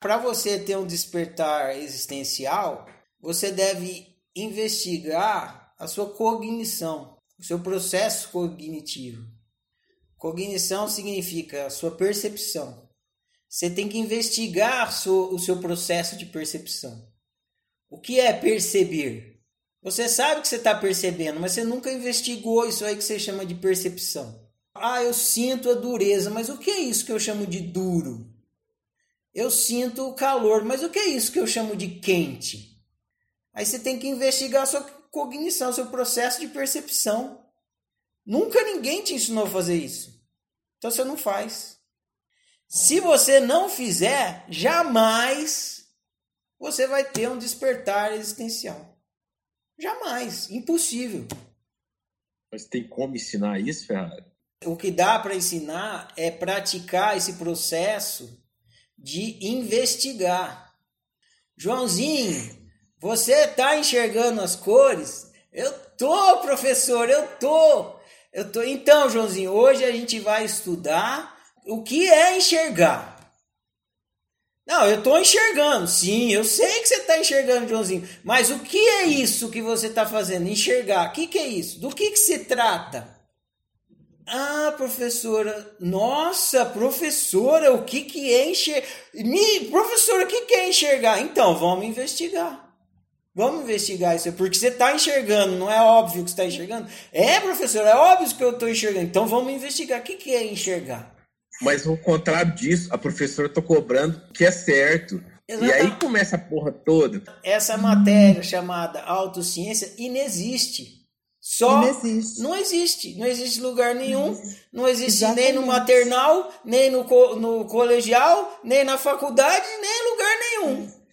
Para você ter um despertar existencial, você deve investigar a sua cognição, o seu processo cognitivo. Cognição significa a sua percepção. Você tem que investigar o seu processo de percepção. O que é perceber? Você sabe que você está percebendo, mas você nunca investigou isso aí que você chama de percepção. Ah, eu sinto a dureza, mas o que é isso que eu chamo de duro? Eu sinto o calor, mas o que é isso que eu chamo de quente? Aí você tem que investigar a sua cognição, seu processo de percepção. Nunca ninguém te ensinou a fazer isso. Então você não faz. Se você não fizer, jamais você vai ter um despertar existencial. Jamais. Impossível. Mas tem como ensinar isso, Ferrari? O que dá para ensinar é praticar esse processo de investigar. Joãozinho, você está enxergando as cores? Eu tô, professor, eu tô. Eu tô. Então, Joãozinho, hoje a gente vai estudar o que é enxergar? Não, eu estou enxergando. Sim, eu sei que você está enxergando, Joãozinho. Mas o que é isso que você está fazendo? Enxergar. O que, que é isso? Do que, que se trata? Ah, professora. Nossa, professora, o que, que é enxergar? Professora, o que, que é enxergar? Então, vamos investigar. Vamos investigar isso, porque você está enxergando, não é óbvio que está enxergando? É, professor, é óbvio que eu estou enxergando. Então vamos investigar. O que, que é enxergar? Mas ao contrário disso, a professora tá cobrando que é certo. Exatamente. E aí começa a porra toda. Essa matéria chamada autociência inexiste. Só inexiste. não existe, não existe lugar nenhum, não existe Exatamente. nem no maternal, nem no, no colegial, nem na faculdade, nem em lugar nenhum.